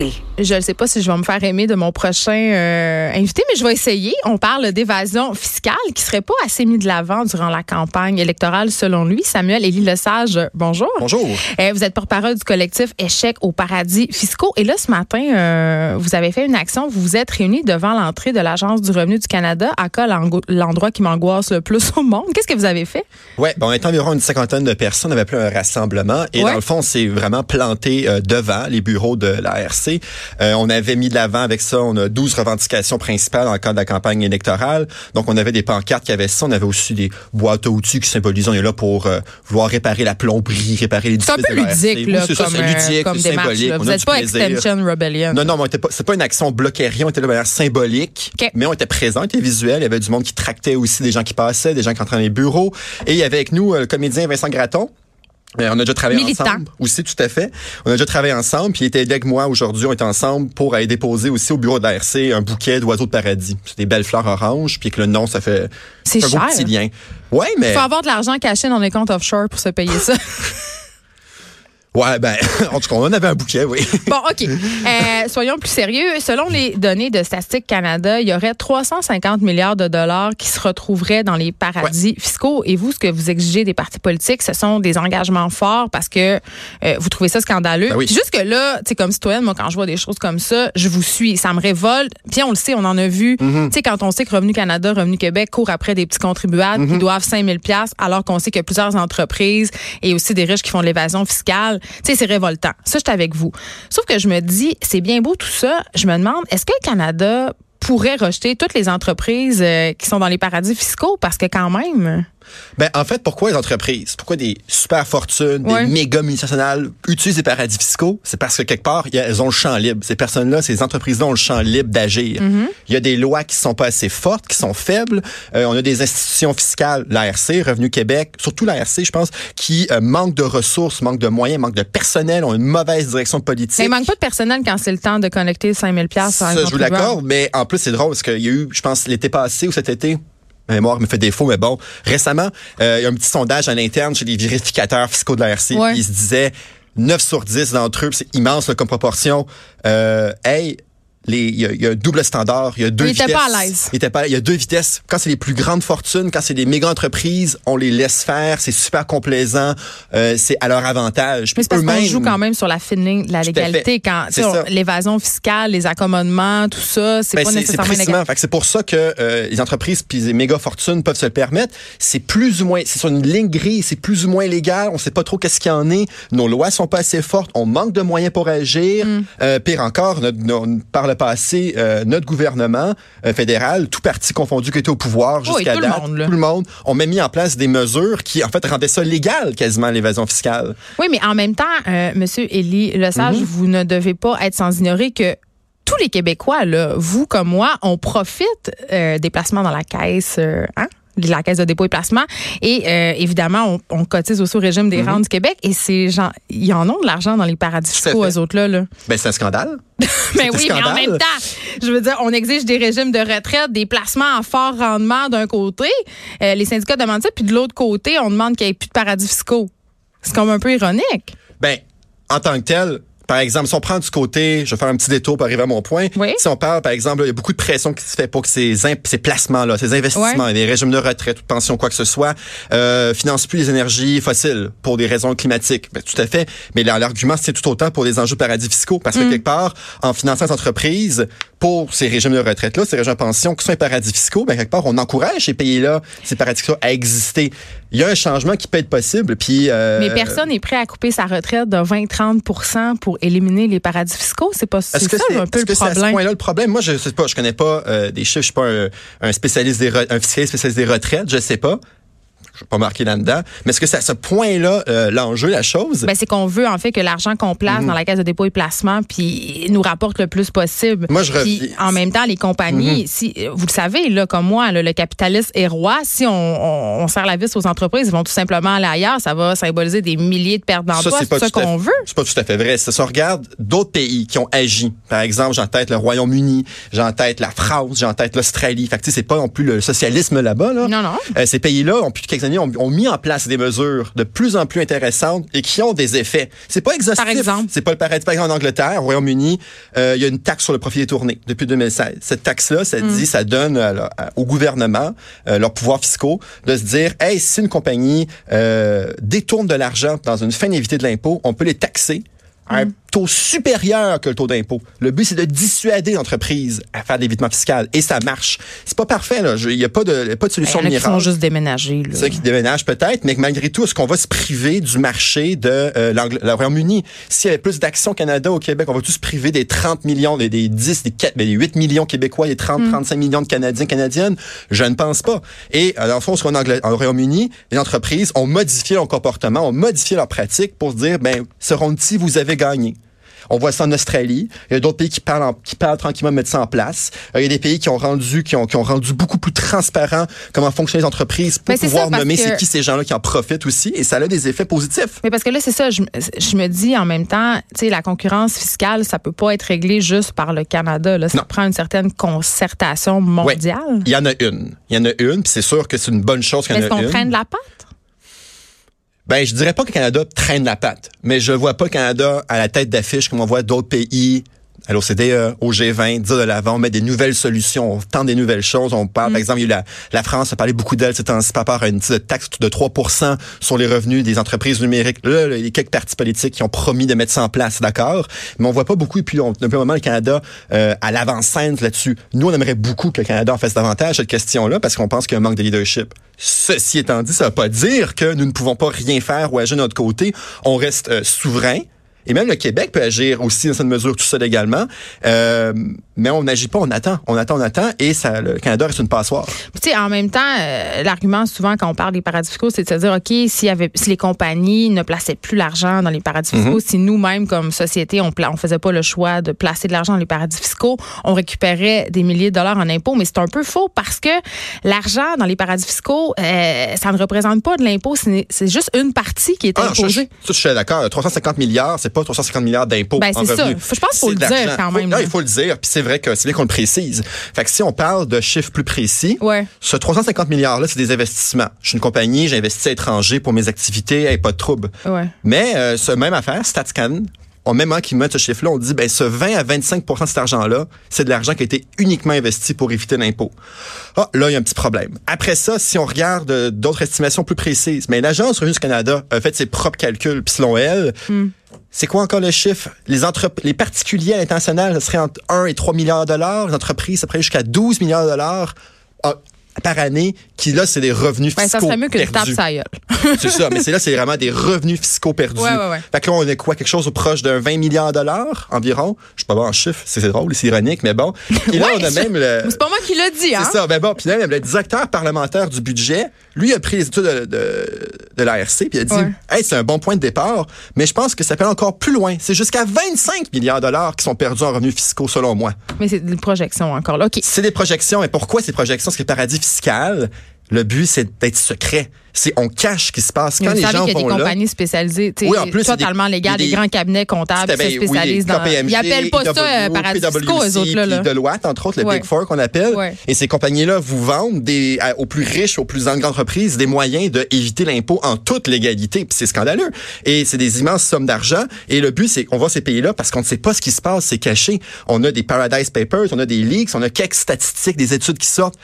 Hey. Je ne sais pas si je vais me faire aimer de mon prochain euh, invité, mais je vais essayer. On parle d'évasion fiscale qui serait pas assez mis de l'avant durant la campagne électorale, selon lui. Samuel Élie Lesage, bonjour. Bonjour. Euh, vous êtes porte-parole du collectif Échec aux paradis fiscaux. Et là, ce matin, euh, vous avez fait une action. Vous vous êtes réunis devant l'entrée de l'Agence du revenu du Canada, à l'endroit qui m'angoisse le plus au monde. Qu'est-ce que vous avez fait? Oui, bon, on était environ une cinquantaine de personnes. On avait appelé un rassemblement. Et dans le fond, c'est vraiment planté devant les bureaux de la RC euh, on avait mis de l'avant avec ça, on a 12 revendications principales dans le cadre de la campagne électorale. Donc, on avait des pancartes qui avaient ça. On avait aussi des boîtes à outils qui symbolisent, on est là pour euh, vouloir réparer la plomberie, réparer les C'est un peu ludique, là, c'est comme, ça, ludique, comme symbolique. Vous n'êtes pas Extension Rebellion. Non, non, on était pas, c'est pas une action bloquée rien, on était là de manière symbolique. Mais on était présent, on était visuel. Il y avait du monde qui tractait aussi des gens qui passaient, des gens qui entraient dans les bureaux. Et il y avait avec nous euh, le comédien Vincent Graton, on a déjà travaillé ensemble aussi, tout à fait. On a déjà travaillé ensemble, puis il était avec moi aujourd'hui. On était ensemble pour aller déposer aussi au bureau de l'ARC un bouquet d'oiseaux de paradis. C'est des belles fleurs oranges, puis que le nom, ça fait un beau petit lien. Ouais, mais... Il faut avoir de l'argent caché dans les comptes offshore pour se payer ça. Ouais, ben, en tout cas, on en avait un bouquet, oui. Bon, OK. Euh, soyons plus sérieux. Selon les données de Statistique Canada, il y aurait 350 milliards de dollars qui se retrouveraient dans les paradis fiscaux. Et vous, ce que vous exigez des partis politiques, ce sont des engagements forts parce que euh, vous trouvez ça scandaleux. Ben Jusque là, tu sais, comme citoyenne, moi, quand je vois des choses comme ça, je vous suis. Ça me révolte. Puis on le sait, on en a vu. Mm-hmm. Tu sais, quand on sait que Revenu Canada, Revenu Québec courent après des petits contribuables qui Mm-hmm. doivent 5000 pièces alors qu'on sait qu'il y a plusieurs entreprises et aussi des riches qui font de l'évasion fiscale. Tu sais, c'est révoltant. Ça, je suis avec vous. Sauf que je me dis, c'est bien beau tout ça. Je me demande, est-ce que le Canada pourrait rejeter toutes les entreprises euh, qui sont dans les paradis fiscaux? Parce que quand même... Ben, en fait, pourquoi les entreprises, pourquoi des super fortunes, des méga multinationales utilisent des paradis fiscaux? C'est parce que quelque part, elles ont le champ libre. Ces personnes-là, ces entreprises-là ont le champ libre d'agir. Il y a des lois qui sont pas assez fortes, qui sont faibles. Euh, on a des institutions fiscales, l'ARC, Revenu Québec, surtout l'ARC, je pense, qui euh, manquent de ressources, manquent de moyens, manquent de personnel, ont une mauvaise direction politique. Mais il manque pas de personnel quand c'est le temps de connecter 5000 pièces Ça, je vous l'accorde, mais en plus, c'est drôle parce qu'il y a eu, je pense, l'été passé ou cet été, ma mémoire me fait défaut, mais bon, récemment, euh, il y a un petit sondage à l'interne chez les vérificateurs fiscaux de la RC. Ouais. Ils se disaient 9 sur 10 d'entre eux, c'est immense là, comme proportion. Euh, hey, il, y a, il y a un double standard, il y a deux Il vitesses. était pas à l'aise. Il était pas, il y a deux vitesses. Quand c'est les plus grandes fortunes, quand c'est des méga entreprises, on les laisse faire, c'est super complaisant, euh, c'est à leur avantage. Mais c'est parce qu'on joue quand même sur la fine ligne de la légalité. Quand l'évasion fiscale, les accommodements, tout ça, c'est Ben, pas nécessairement que c'est pour ça que euh, les entreprises puis les méga fortunes peuvent se le permettre. C'est plus ou moins, c'est sur une ligne grise, c'est plus ou moins légal. On sait pas trop qu'est-ce qu'il y en est. Nos lois sont pas assez fortes. On manque de moyens pour agir. Mm. Euh, pire encore, notre, notre- par le passé, euh, notre gouvernement euh, fédéral, tout parti confondu qui était au pouvoir jusqu'à tout le date, monde, tout le monde, ont même mis en place des mesures qui en fait rendaient ça légal quasiment l'évasion fiscale. Oui, mais en même temps, euh, Monsieur Élie Lesage, Mm-hmm. vous ne devez pas être sans ignorer que tous les Québécois, là, vous comme moi, on profite euh, des placements dans la caisse, euh, hein? De la caisse de dépôt et placement. Et euh, évidemment, on, on cotise aussi au régime des rentes du Québec. Et ces gens, ils en ont de l'argent dans les paradis Mm-hmm. Fiscaux, eux autres-là. Là. Ben c'est un scandale. Mais un oui, mais en même temps, je veux dire, on exige des régimes de retraite, des placements à fort rendement d'un côté. Euh, les syndicats demandent ça. Puis de l'autre côté, on demande qu'il n'y ait plus de paradis fiscaux. C'est comme un peu ironique. Ben, en tant que tel, par exemple, si on prend du côté, je vais faire un petit détour pour arriver à mon point. Oui. Si on parle, par exemple, il y a beaucoup de pression qui se fait pour que ces, ces placements-là, ces investissements, Ouais. les régimes de retraite ou de pension, quoi que ce soit, euh, financent plus les énergies fossiles pour des raisons climatiques. Ben, tout à fait. Mais l'argument, c'est tout autant pour les enjeux paradis fiscaux. Parce que Mm. quelque part, en finançant les entreprises pour ces régimes de retraite-là, ces régimes de pension qui sont les paradis fiscaux, ben, quelque part, on encourage ces pays-là, ces paradis fiscaux à exister. Il y a un changement qui peut être possible. Puis, euh, Mais personne n'est prêt à couper sa retraite de 20-30% pour éliminer les paradis fiscaux? C'est pas c'est que ça un peu le que c'est à ce problème. point-là le problème? Moi, je sais pas, je connais pas euh, des chiffres, je suis pas un, un spécialiste des un fiscaliste spécialiste des retraites, je sais pas. Je vais pas marquer là-dedans. Mais est-ce que c'est à ce point-là euh, l'enjeu, la chose? Ben, c'est qu'on veut en fait que l'argent qu'on place dans la caisse de dépôt et placement puis nous rapporte le plus possible. Moi, je Puis, en même temps les compagnies, si vous le savez là comme moi, là, le capitalisme est roi. Si on, on, on serre la vis aux entreprises, ils vont tout simplement aller ailleurs. Ça va symboliser des milliers de pertes d'emplois. C'est ça qu'on veut. C'est pas tout à fait vrai. Si on regarde d'autres pays qui ont agi, par exemple, j'ai en tête le Royaume-Uni, j'ai en tête la France, j'ai en tête l'Australie. Fait c'est pas non plus le socialisme là-bas. Là. Non, non. Euh, ces pays-là ont plus quelques États-Unis ont, ont, mis en place des mesures de plus en plus intéressantes et qui ont des effets. C'est pas exhaustif. Par exemple? C'est pas le paradis. Par exemple, en Angleterre, au Royaume-Uni, euh, il y a une taxe sur le profit détourné depuis 2016. Cette taxe-là, ça Mm. dit, ça donne à- à- au gouvernement euh, leurs pouvoirs fiscaux de se dire, hey, si une compagnie euh, détourne de l'argent dans une fin d'éviter de l'impôt, on peut les taxer à un. Taux supérieur que le taux d'impôt. Le but, c'est de dissuader l'entreprise à faire de l'évitement fiscal. Et ça marche. C'est pas parfait, là. Il n'y a pas de, il y a pas de solution en a qui miracle. font juste déménager. là. Ceux qui déménagent peut-être, mais que malgré tout, est-ce qu'on va se priver du marché de euh, le Royaume-Uni? S'il y avait plus d'actions au Canada, au Québec, on va tous se priver des 30 millions, des, des 10, des 4, mais des 8 millions Québécois, des 30, 35 millions de Canadiens, Canadiennes? Je ne pense pas. Et euh, dans le fond, ce qu'on a en Royaume-Uni, les entreprises ont modifié leur comportement, ont modifié leurs pratiques pour se dire, ben, round-ci, vous avez gagné? On voit ça en Australie. Il y a d'autres pays qui parlent, en- qui parlent tranquillement de mettre ça en place. Euh, il y a des pays qui ont rendu, qui ont, qui ont rendu beaucoup plus transparent comment fonctionnent les entreprises pour pouvoir ça, nommer que- c'est qui ces gens-là qui en profitent aussi. Et ça a des effets positifs. Mais parce que là, c'est ça, je, je me dis en même temps, tu sais, la concurrence fiscale, ça peut pas être réglé juste par le Canada. Là. Ça Non. prend une certaine concertation mondiale. Il y en a une. Il y en a une, puis c'est sûr que c'est une bonne chose qu'il y en Est-ce a qu'on une. traîne la patte? Ben, je dirais pas que le Canada traîne la patte, mais je vois pas le Canada à la tête d'affiche comme on voit d'autres pays à l'OCDE, au G20, dire de l'avant, on met des nouvelles solutions, on tente des nouvelles choses. On parle, par exemple, il y a eu la, la France a parlé beaucoup d'elle ces temps-ci par rapport à une petite taxe de 3 sur les revenus des entreprises numériques. Là, là, il y a quelques partis politiques qui ont promis de mettre ça en place, d'accord? Mais on voit pas beaucoup, et puis on, depuis un moment, le Canada euh, à l'avant-scène là-dessus. Nous, on aimerait beaucoup que le Canada en fasse davantage cette question-là, parce qu'on pense qu'il y a un manque de leadership. Ceci étant dit, ça ne veut pas dire que nous ne pouvons pas rien faire ou agir de notre côté. On reste euh, souverain. Et même le Québec peut agir aussi dans cette mesure tout seul également. Euh, mais on n'agit pas, on attend, on attend, on attend. Et ça, le Canada reste une passoire. Tu sais, en même temps, euh, l'argument souvent quand on parle des paradis fiscaux, c'est de se dire, OK, s'il y avait, si les compagnies ne plaçaient plus l'argent dans les paradis Mhm. fiscaux, si nous-mêmes, comme société, on, on faisait pas le choix de placer de l'argent dans les paradis fiscaux, on récupérait des milliers de dollars en impôts. Mais c'est un peu faux parce que l'argent dans les paradis fiscaux, euh, ça ne représente pas de l'impôt, c'est juste une partie qui est Ah, je, je, imposée. ça, je suis d'accord. 350 milliards, c'est pas 350 milliards d'impôts Ben, en c'est ça. je pense qu'il faut le dire quand Faut- même, non, il faut le dire. Puis c'est vrai que c'est bien qu'on le précise. Fait que si on parle de chiffres plus précis, Ouais. ce 350 milliards-là, c'est des investissements. Je suis une compagnie, j'investis à l'étranger pour mes activités, hey, pas de trouble. Ouais. Mais euh, ce même affaire, StatsCan, au même moment qu'ils mettent ce chiffre-là, on dit ben ce 20 à 25% de cet argent-là, c'est de l'argent qui a été uniquement investi pour éviter l'impôt. Ah, là, il y a un petit problème. Après ça, si on regarde euh, d'autres estimations plus précises, mais l'Agence Revenu du Canada a fait ses propres calculs, puis selon elle, c'est quoi encore le chiffre? Les, particuliers à l'international, ce serait entre 1 et 3 milliards de dollars. Les entreprises, ça pourrait jusqu'à 12 milliards de dollars ah, par année, qui là, c'est des revenus Ben, fiscaux ça serait mieux tape perdus. C'est ça, mais c'est là, c'est vraiment des revenus fiscaux perdus. Ouais, ouais, ouais. Fait que là, on est quoi? Quelque chose au proche d'un 20 milliards de dollars environ? Je suis pas bon en chiffres, c'est c'est drôle, c'est ironique, mais bon. Et là, on a même le... C'est pas moi qui l'a dit, hein? C'est ça, ben bon, puis là, même le directeur parlementaire du budget, lui a pris les études de, de, de l'ARC, puis il a dit, hey, c'est un bon point de départ, mais je pense que ça peut aller encore plus loin. C'est jusqu'à 25 milliards de dollars qui sont perdus en revenus fiscaux, selon moi. Mais c'est des projections encore là. OK. C'est des projections, mais pourquoi ces projections? Parce que le paradis le but, c'est d'être secret. C'est on cache ce qui se passe. Quand les gens qu'il y a vont des là, compagnies spécialisées, Oui, en plus, il totalement légales, il des, grands cabinets comptables qui se spécialisent dans. Ils appellent pas ça euh, PW, paradis fiscaux, eux autres, là. là. Deloitte, entre autres, le. Big Four qu'on appelle. Et ces compagnies-là vous vendent des, à- aux plus riches, aux plus grandes entreprises, des moyens d'éviter l'impôt en toute légalité. Puis c'est scandaleux. Et c'est des immenses sommes d'argent. Et le but, c'est qu'on va ces pays-là parce qu'on ne sait pas ce qui se passe, c'est caché. On a des Paradise Papers, on a des leaks, on a quelques statistiques, des études qui sortent.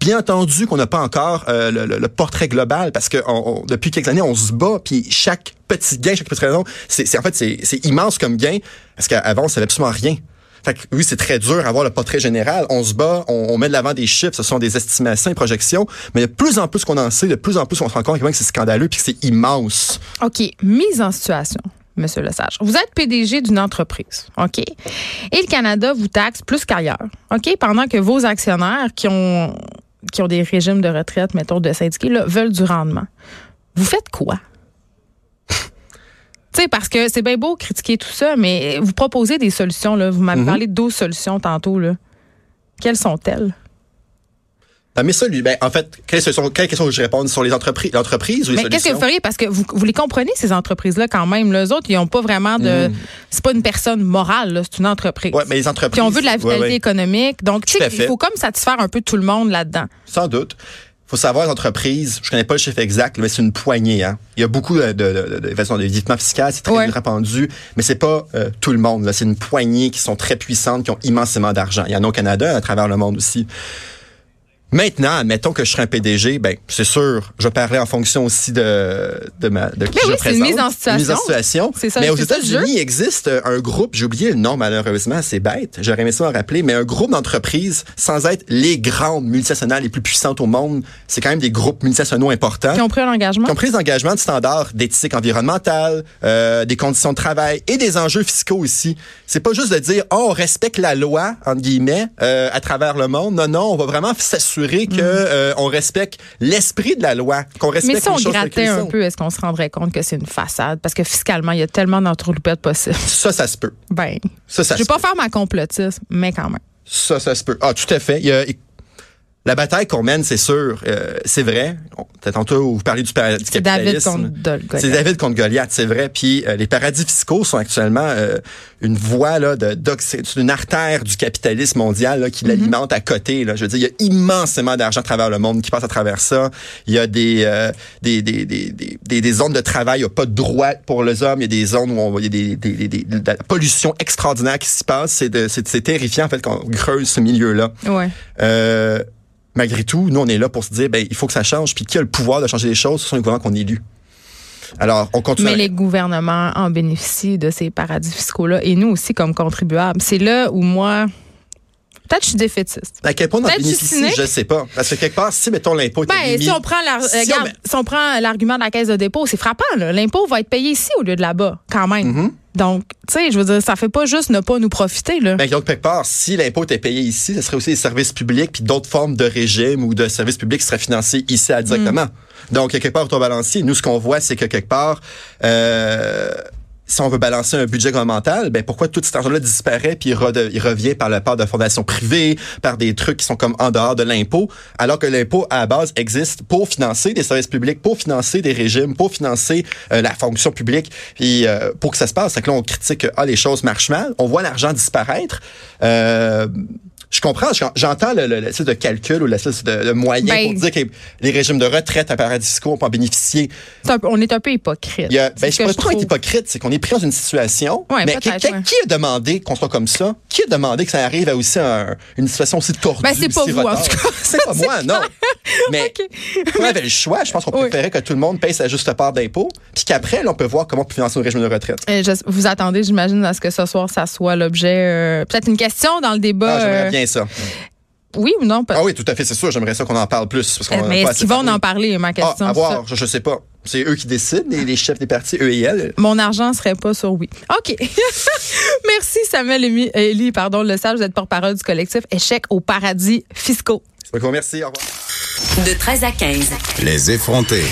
Bien entendu qu'on n'a pas encore euh, le, le- le portrait global parce que depuis quelques années, on se bat, puis chaque petit gain, chaque petite raison, c'est en fait, c'est immense comme gain parce qu'avant, on savait absolument rien. Fait que oui, c'est très dur d'avoir le portrait général. On se bat, on, on met de l'avant des chiffres, ce sont des estimations et projections, mais de plus en plus qu'on en sait, de plus en plus on se rend compte que c'est scandaleux puis que c'est immense. OK. Mise en situation, Monsieur Lesage. Vous êtes PDG d'une entreprise, OK? Et le Canada vous taxe plus qu'ailleurs, OK? Pendant que vos actionnaires qui ont, qui ont des régimes de retraite, mettons, de syndiqués, là, veulent du rendement. Vous faites quoi? Tu sais, parce que c'est bien beau critiquer tout ça, mais vous proposez des solutions. Là. Vous m'avez parlé de 12 solutions tantôt. Là. Quelles sont-elles? Ah, mais ça, lui, ben, en fait, quelle, solution, quelle question que je réponds sur les entreprises, l'entreprise ou les Mais qu'est-ce que vous feriez? Parce que vous, vous les comprenez, ces entreprises-là, quand même. Les autres, ils n'ont pas vraiment de. C'est pas une personne morale, c'est une entreprise. Ouais, mais les entreprises. Puis on veut de la vitalité Ouais, ouais. économique. Donc, tu sais, il faut comme satisfaire un peu tout le monde là-dedans. Sans doute. faut savoir, les entreprises, je connais pas le chiffre exact, mais c'est une poignée. Hein. Il y a beaucoup de, de, de, de, fiscal, c'est très ouais. répandu, mais c'est pas euh, tout le monde. C'est une poignée qui sont très puissantes, qui ont immensément d'argent. Il y en a au Canada, à travers le monde aussi. Maintenant, admettons que je serais un PDG, ben c'est sûr, je parlerai en fonction aussi de de ma de qui oui, je présente. Une mise en situation. Mise en situation. Ça, mais aux États-Unis, il existe un groupe, j'ai oublié le nom malheureusement, c'est bête. J'aurais aimé ça en rappeler, mais un groupe d'entreprises sans être les grandes multinationales les plus puissantes au monde, c'est quand même des groupes multinationaux importants. Qui ont pris un engagement. Qui ont pris l'engagement de standards d'éthique environnementale, euh, des conditions de travail et des enjeux fiscaux aussi. C'est pas juste de dire oh on respecte la loi entre guillemets euh, à travers le monde. Non non, on va vraiment s'assurer que euh, on respecte l'esprit de la loi, qu'on respecte Mais si on choses grattait un peu, est-ce qu'on se rendrait compte que c'est une façade? Parce que fiscalement, il y a tellement d'entourloupettes possibles. Ça, ça se peut. Ben, ça, ça je vais pas faire ma complotiste, mais quand même. Ça, ça se peut. Ah, tout à fait. Il y a, la bataille qu'on mène, c'est sûr, euh, c'est vrai. Tantôt, vous parlez du, du capitalisme. David contre Goliath. C'est David contre Goliath, c'est vrai. Puis euh, les paradis fiscaux sont actuellement euh, une voie là de, c'est une artère du capitalisme mondial là, qui l'alimente à côté. Là. Je veux dire, il y a immensément d'argent à travers le monde qui passe à travers ça. Il y a des des, des, des, des, des zones de travail, il n'y a pas de droit pour les hommes. Il y a des zones où on, il y a des, des, des, de la pollution extraordinaire qui s'y passe. C'est c'est terrifiant en fait qu'on creuse ce milieu-là. Ouais. Malgré tout, nous, on est là pour se dire, ben, il faut que ça change. Puis qui a le pouvoir de changer les choses? Ce sont les gouvernements qu'on élu. Alors, on continue. Mais les gouvernements en bénéficient de ces paradis fiscaux-là et nous aussi comme contribuables. C'est là où moi, Peut-être que je suis défaitiste. À quel point on en bénéficie, je ne sais pas. Parce que quelque part, si, mettons, l'impôt ben, si on prend si, on... prend l'argument de la caisse de dépôt, c'est frappant. L'impôt va être payé ici au lieu de là-bas, quand même. Mm-hmm. Donc, tu sais, je veux dire, ça fait pas juste ne pas nous profiter. Là. Ben, donc, quelque part, si l'impôt était payé ici, ce serait aussi des services publics puis d'autres formes de régime ou de services publics qui seraient financés ici directement. Mm. Donc, quelque part, au balancier, nous, ce qu'on voit, c'est que quelque part, euh, si on veut balancer un budget gouvernemental, ben pourquoi tout cet argent-là disparaît puis il, revient par la part de fondations privées, par des trucs qui sont comme en dehors de l'impôt, alors que l'impôt à la base existe pour financer des services publics, pour financer des régimes, pour financer euh, la fonction publique, puis euh, pour que ça se passe. C'est que là on critique que ah les choses marchent mal, on voit l'argent disparaître. Euh, je comprends, j'entends le, le, le, de calcul ou le, de, de moyen pour ben, dire que les régimes de retraite à paradis fiscaux vont en bénéficier. on est un peu hypocrite. Il y a, ben, je ne pas être hypocrite, c'est qu'on est pris dans une situation. Ouais, mais qui, qui, a demandé qu'on soit comme ça? Qui a demandé que ça arrive à aussi un, une situation aussi tordue? Ben, c'est pas vous, en tout cas. C'est pas moi, non. Mais okay. on avait le choix. Je pense qu'on préférait que tout le monde paye sa juste part d'impôt, puis qu'après, on peut voir comment on peut financer un régime de retraite. Euh, je, vous attendez, j'imagine, à ce que ce soir, ça soit l'objet. Euh, peut-être une question dans le débat. Ah, bien ça. Oui ou non? Ah oui, tout à fait, c'est sûr. J'aimerais ça qu'on en parle plus. Parce mais est-ce qu'ils vont en parler, ma question? Ah, à voir, je, ne sais pas. C'est eux qui décident, les, les, chefs des partis, eux et elles. Mon argent serait pas sur oui. OK. Merci, Samuel Élie, pardon, le sage, vous êtes porte-parole du collectif Échec au paradis fiscaux. Merci, au revoir. De 13 à 15. Les effrontés.